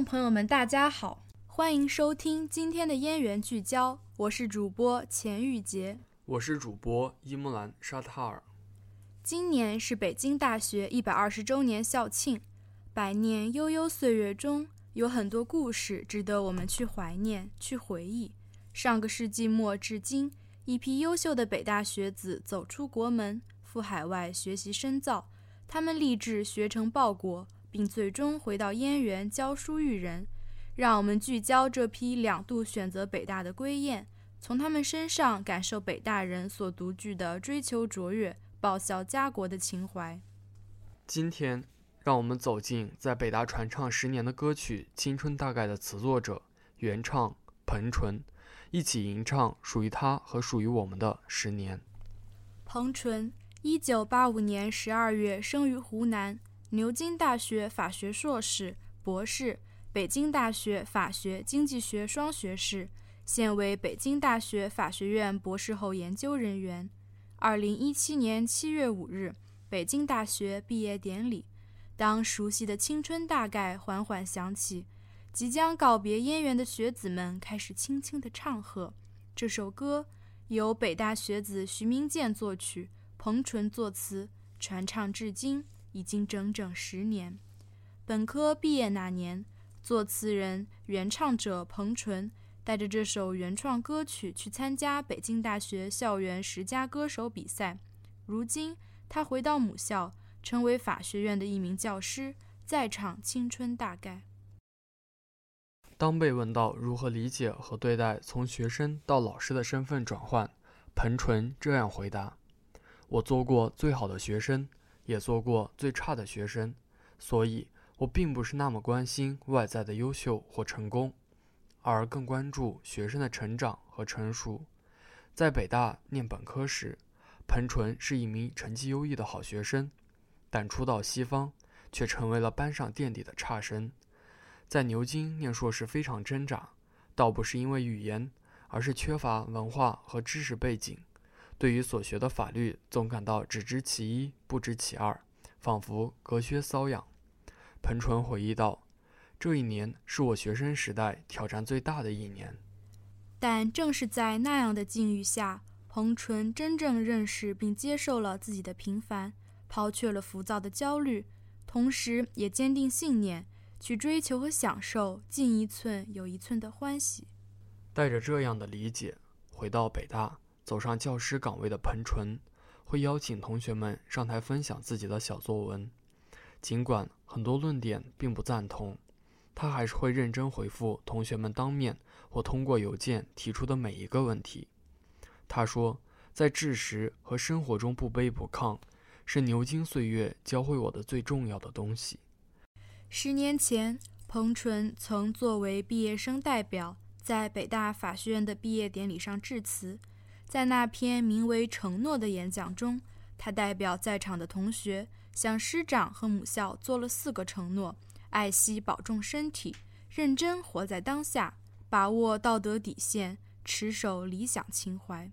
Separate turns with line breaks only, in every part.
众朋友们，大家好，欢迎收听今天的燕园聚焦，我是主播钱玉洁，
我是主播伊木兰沙塔尔。
今年是北京大学一百二十周年校庆，百年悠悠岁月中，有很多故事值得我们去怀念、去回忆。上个世纪末至今，一批优秀的北大学子走出国门，赴海外学习深造，他们立志学成报国。并最终回到燕园教书育人，让我们聚焦这批两度选择北大的归雁，从他们身上感受北大人所独具的追求卓越、报效家国的情怀。
今天，让我们走进在北大传唱十年的歌曲《青春大概》的词作者、原唱彭纯，一起吟唱属于他和属于我们的十年。
彭纯，一九八五年十二月生于湖南。牛津大学法学硕士、博士，北京大学法学、经济学双学士，现为北京大学法学院博士后研究人员。二零一七年七月五日，北京大学毕业典礼。当熟悉的青春大概缓缓响起，即将告别燕园的学子们开始轻轻地唱和。这首歌由北大学子徐明建作曲，彭纯作词，传唱至今。已经整整十年。本科毕业那年，作词人、原唱者彭纯带着这首原创歌曲去参加北京大学校园十佳歌手比赛。如今，他回到母校，成为法学院的一名教师，在唱《青春大概》。
当被问到如何理解和对待从学生到老师的身份转换，彭纯这样回答：“我做过最好的学生。”也做过最差的学生，所以我并不是那么关心外在的优秀或成功，而更关注学生的成长和成熟。在北大念本科时，彭纯是一名成绩优异的好学生，但初到西方却成为了班上垫底的差生。在牛津念硕士非常挣扎，倒不是因为语言，而是缺乏文化和知识背景。对于所学的法律，总感到只知其一，不知其二，仿佛隔靴搔痒。彭纯回忆道：“这一年是我学生时代挑战最大的一年。”
但正是在那样的境遇下，彭纯真正认识并接受了自己的平凡，抛却了浮躁的焦虑，同时也坚定信念，去追求和享受进一寸有一寸的欢喜。
带着这样的理解，回到北大。走上教师岗位的彭纯，会邀请同学们上台分享自己的小作文。尽管很多论点并不赞同，他还是会认真回复同学们当面或通过邮件提出的每一个问题。他说：“在知识和生活中不卑不亢，是牛津岁月教会我的最重要的东西。”
十年前，彭纯曾作为毕业生代表，在北大法学院的毕业典礼上致辞。在那篇名为《承诺》的演讲中，他代表在场的同学向师长和母校做了四个承诺：爱惜保重身体，认真活在当下，把握道德底线，持守理想情怀。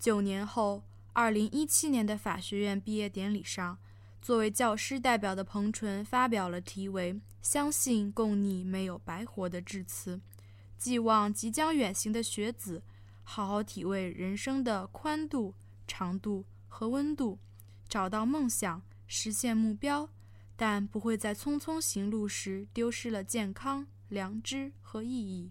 九年后，二零一七年的法学院毕业典礼上，作为教师代表的彭纯发表了题为《相信共你没有白活》的致辞，寄望即将远行的学子。好好体味人生的宽度、长度和温度，找到梦想，实现目标，但不会在匆匆行路时丢失了健康、良知和意义。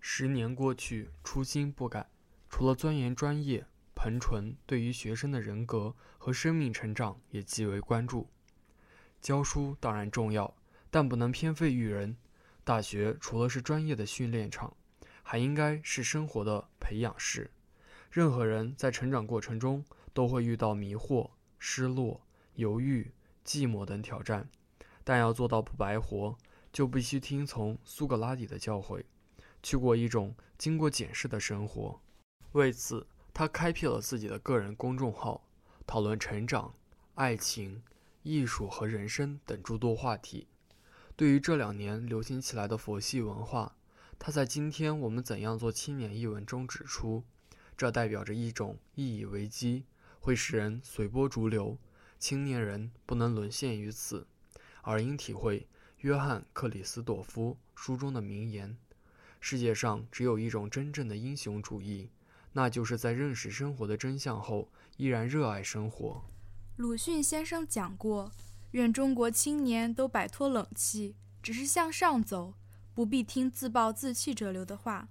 十年过去，初心不改。除了钻研专业，彭纯对于学生的人格和生命成长也极为关注。教书当然重要，但不能偏废育人。大学除了是专业的训练场。还应该是生活的培养室。任何人在成长过程中都会遇到迷惑、失落、犹豫、寂寞等挑战，但要做到不白活，就必须听从苏格拉底的教诲，去过一种经过检视的生活。为此，他开辟了自己的个人公众号，讨论成长、爱情、艺术和人生等诸多话题。对于这两年流行起来的佛系文化，他在今天我们怎样做青年一文中指出，这代表着一种意义危机，会使人随波逐流。青年人不能沦陷于此，而应体会约翰·克里斯朵夫书中的名言：“世界上只有一种真正的英雄主义，那就是在认识生活的真相后，依然热爱生活。”
鲁迅先生讲过：“愿中国青年都摆脱冷气，只是向上走，不必听自暴自弃者流的话。”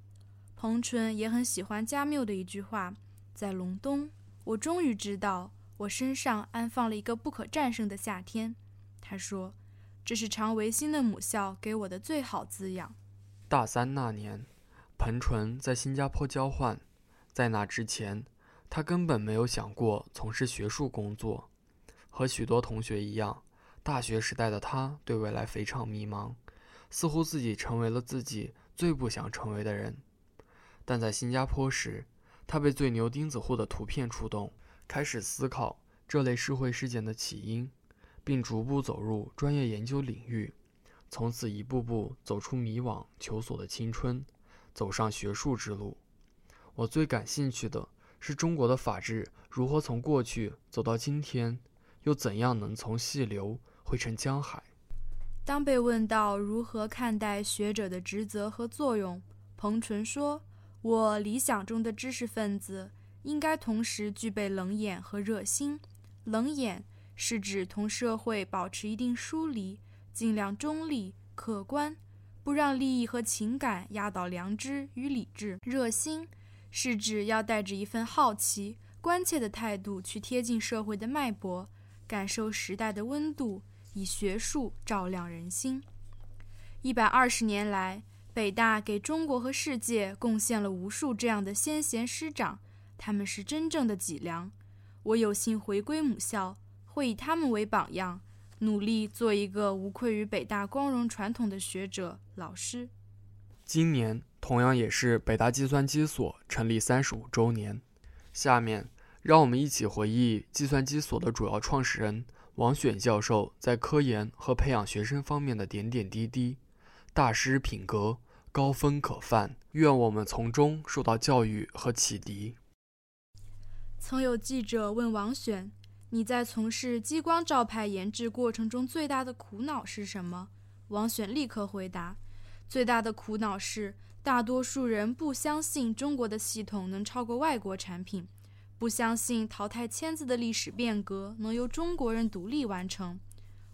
彭纯也很喜欢加缪的一句话：“在隆冬，我终于知道，我身上安放了一个不可战胜的夏天。”他说。这是常维新的母校给我的最好滋养。
大三那年，彭纯在新加坡交换，在那之前，他根本没有想过从事学术工作。和许多同学一样，大学时代的他对未来非常迷茫，似乎自己成为了自己最不想成为的人。但在新加坡时，他被最牛钉子户的图片触动，开始思考这类社会事件的起因。并逐步走入专业研究领域，从此一步步走出迷惘求索的青春，走上学术之路。我最感兴趣的是中国的法治如何从过去走到今天，又怎样能从细流汇成江海。
当被问到如何看待学者的职责和作用，彭纯说：“我理想中的知识分子应该同时具备冷眼和热心，冷眼。”是指同社会保持一定疏离，尽量中立客观，不让利益和情感压倒良知与理智。热心是指要带着一份好奇、关切的态度去贴近社会的脉搏，感受时代的温度，以学术照亮人心。一百二十年来，北大给中国和世界贡献了无数这样的先贤师长，他们是真正的脊梁。我有幸回归母校。会以他们为榜样，努力做一个无愧于北大光荣传统的学者、老师。
今年同样也是北大计算机所成立三十五周年。下面，让我们一起回忆计算机所的主要创始人王选教授在科研和培养学生方面的点点滴滴。大师品格高风可范，愿我们从中受到教育和启迪。
曾有记者问王选。你在从事激光照排研制过程中最大的苦恼是什么？王选立刻回答：“最大的苦恼是，大多数人不相信中国的系统能超过外国产品，不相信淘汰签字的历史变革能由中国人独立完成。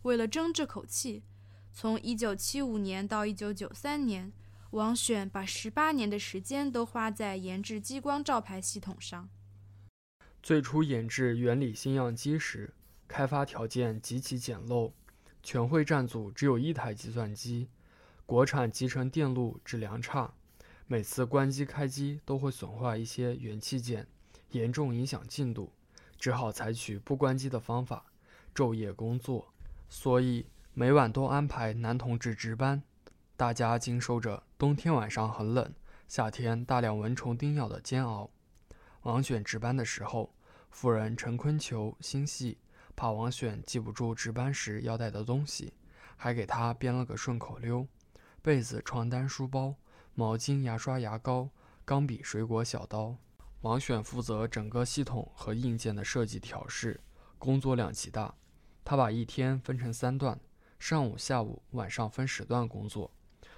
为了争这口气，从1975年到1993年，王选把18年的时间都花在研制激光照排系统上。”
最初研制原理新样机时，开发条件极其简陋，全会战组只有一台计算机，国产集成电路质量差，每次关机开机都会损坏一些元器件，严重影响进度，只好采取不关机的方法，昼夜工作，所以每晚都安排男同志值班，大家经受着冬天晚上很冷，夏天大量蚊虫叮咬的煎熬。王选值班的时候，夫人陈坤求心细，怕王选记不住值班时要带的东西，还给他编了个顺口溜：被子、床单、书包、毛巾、牙刷、牙膏、钢笔、水果、小刀。王选负责整个系统和硬件的设计调试，工作量极大。他把一天分成三段，上午、下午、晚上分时段工作，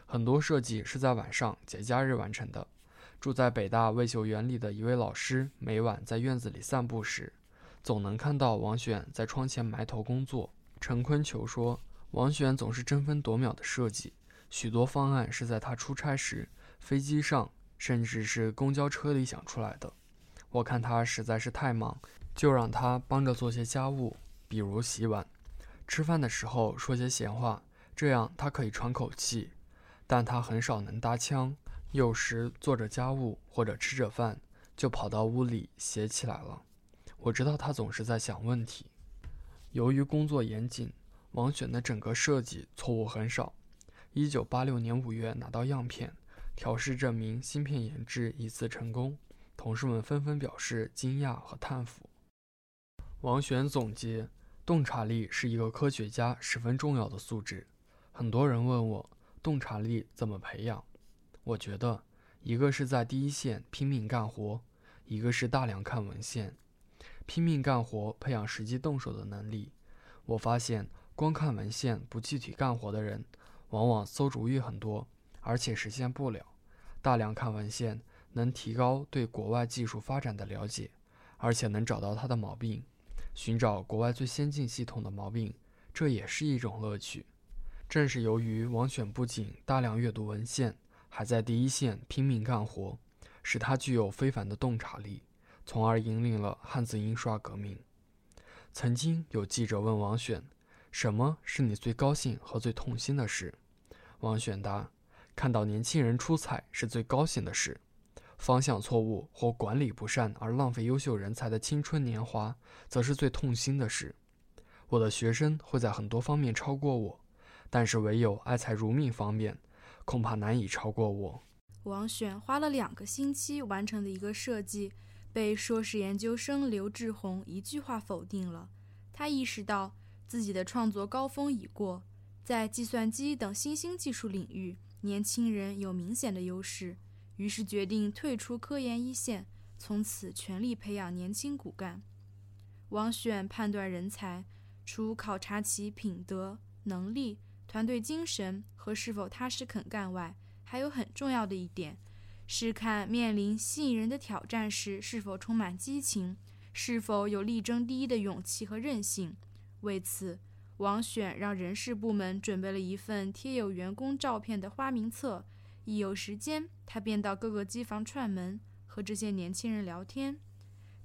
很多设计是在晚上节假日完成的。住在北大卫秀园里的一位老师，每晚在院子里散步时，总能看到王选在窗前埋头工作。陈坤求说，王选总是争分夺秒的设计，许多方案是在他出差时、飞机上，甚至是公交车里想出来的。我看他实在是太忙，就让他帮着做些家务，比如洗碗。吃饭的时候说些闲话，这样他可以喘口气。但他很少能搭腔。有时做着家务或者吃着饭，就跑到屋里写起来了。我知道他总是在想问题。由于工作严谨，王选的整个设计错误很少。一九八六年五月拿到样片，调试证明芯片研制一次成功，同事们纷纷表示惊讶和叹服。王选总结：洞察力是一个科学家十分重要的素质。很多人问我，洞察力怎么培养？我觉得，一个是在第一线拼命干活，一个是大量看文献。拼命干活，培养实际动手的能力。我发现，光看文献不具体干活的人，往往馊主意很多，而且实现不了。大量看文献能提高对国外技术发展的了解，而且能找到它的毛病，寻找国外最先进系统的毛病，这也是一种乐趣。正是由于王选不仅大量阅读文献，还在第一线拼命干活，使他具有非凡的洞察力，从而引领了汉字印刷革命。曾经有记者问王选：“什么是你最高兴和最痛心的事？”王选答：“看到年轻人出彩是最高兴的事，方向错误或管理不善而浪费优秀人才的青春年华，则是最痛心的事。我的学生会在很多方面超过我。”但是唯有爱财如命方面，恐怕难以超过我。
王选花了两个星期完成的一个设计，被硕士研究生刘志宏一句话否定了。他意识到自己的创作高峰已过，在计算机等新兴技术领域，年轻人有明显的优势，于是决定退出科研一线，从此全力培养年轻骨干。王选判断人才，除考察其品德能力。团队精神和是否踏实肯干外，还有很重要的一点，是看面临吸引人的挑战时是否充满激情，是否有力争第一的勇气和韧性。为此，王选让人事部门准备了一份贴有员工照片的花名册。一有时间，他便到各个机房串门，和这些年轻人聊天。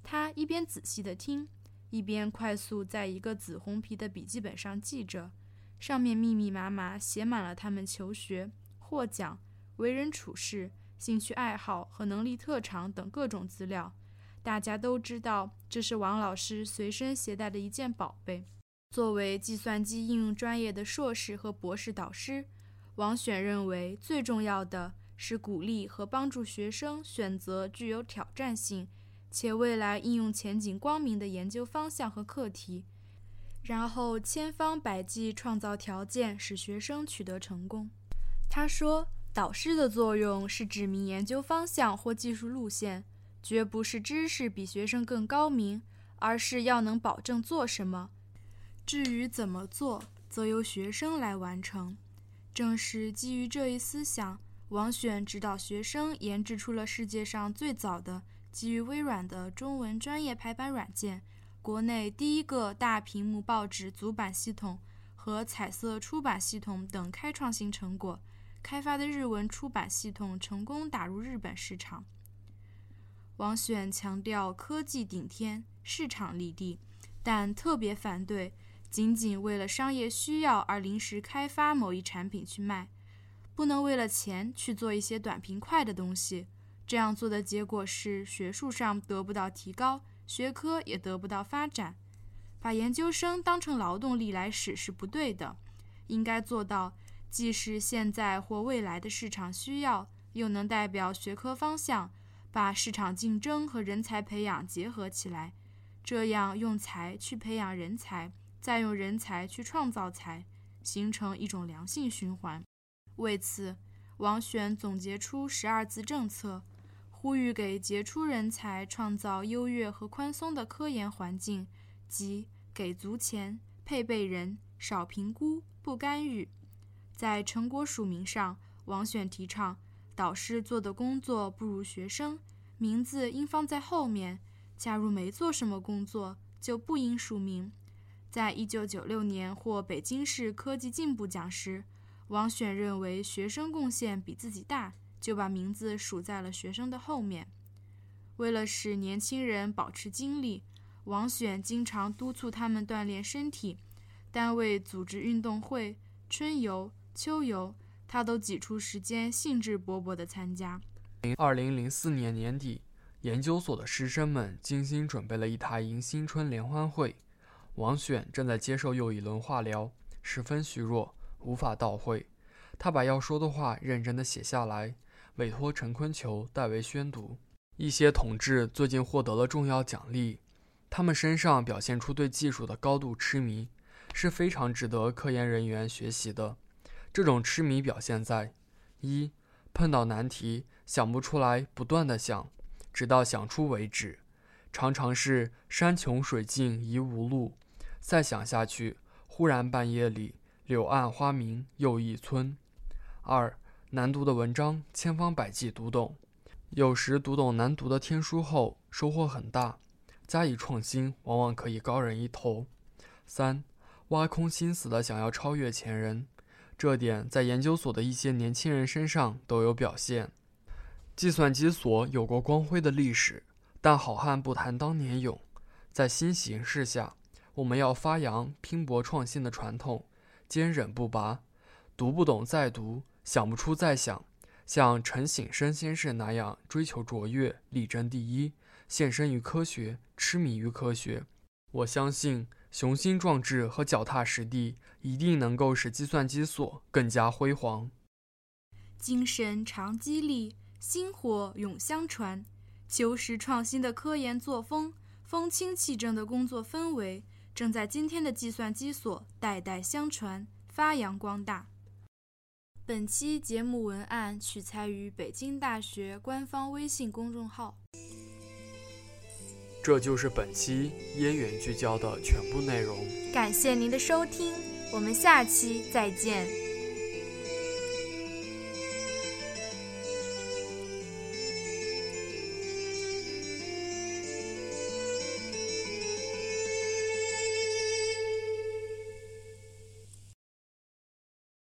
他一边仔细地听，一边快速在一个紫红皮的笔记本上记着。上面密密麻麻写满了他们求学、获奖、为人处事、兴趣爱好和能力特长等各种资料。大家都知道，这是王老师随身携带的一件宝贝。作为计算机应用专业的硕士和博士导师，王选认为最重要的是鼓励和帮助学生选择具有挑战性且未来应用前景光明的研究方向和课题。然后千方百计创造条件，使学生取得成功。他说：“导师的作用是指明研究方向或技术路线，绝不是知识比学生更高明，而是要能保证做什么。至于怎么做，则由学生来完成。”正是基于这一思想，王选指导学生研制出了世界上最早的基于微软的中文专业排版软件。国内第一个大屏幕报纸组版系统和彩色出版系统等开创性成果，开发的日文出版系统成功打入日本市场。王选强调科技顶天，市场立地，但特别反对仅仅为了商业需要而临时开发某一产品去卖，不能为了钱去做一些短平快的东西。这样做的结果是学术上得不到提高。学科也得不到发展，把研究生当成劳动力来使是不对的。应该做到，既是现在或未来的市场需要，又能代表学科方向，把市场竞争和人才培养结合起来。这样用才去培养人才，再用人才去创造才，形成一种良性循环。为此，王选总结出十二字政策。呼吁给杰出人才创造优越和宽松的科研环境，即给足钱、配备人、少评估、不干预。在成果署名上，王选提倡导师做的工作不如学生，名字应放在后面。假如没做什么工作，就不应署名。在一九九六年获北京市科技进步奖时，王选认为学生贡献比自己大。就把名字署在了学生的后面。为了使年轻人保持精力，王选经常督促他们锻炼身体。单位组织运动会、春游、秋游，他都挤出时间，兴致勃勃地参加。
二零零四年年底，研究所的师生们精心准备了一台迎新春联欢会。王选正在接受又一轮化疗，十分虚弱，无法到会。他把要说的话认真地写下来。委托陈坤求代为宣读。一些同志最近获得了重要奖励，他们身上表现出对技术的高度痴迷，是非常值得科研人员学习的。这种痴迷表现在：一、碰到难题想不出来，不断的想，直到想出为止，常常是山穷水尽疑无路，再想下去，忽然半夜里柳暗花明又一村。二、难读的文章千方百计读懂，有时读懂难读的天书后收获很大，加以创新往往可以高人一头。三、挖空心思的想要超越前人，这点在研究所的一些年轻人身上都有表现。计算机所有过光辉的历史，但好汉不谈当年勇。在新形势下，我们要发扬拼搏创新的传统，坚韧不拔。读不懂再读，想不出再想，像陈省身先生那样追求卓越、力争第一，献身于科学，痴迷于科学。我相信雄心壮志和脚踏实地，一定能够使计算机所更加辉煌。
精神常激励。薪火永相传，求实创新的科研作风，风清气正的工作氛围，正在今天的计算机所代代相传，发扬光大。本期节目文案取材于北京大学官方微信公众号。
这就是本期燕园聚焦的全部内容。
感谢您的收听，我们下期再见。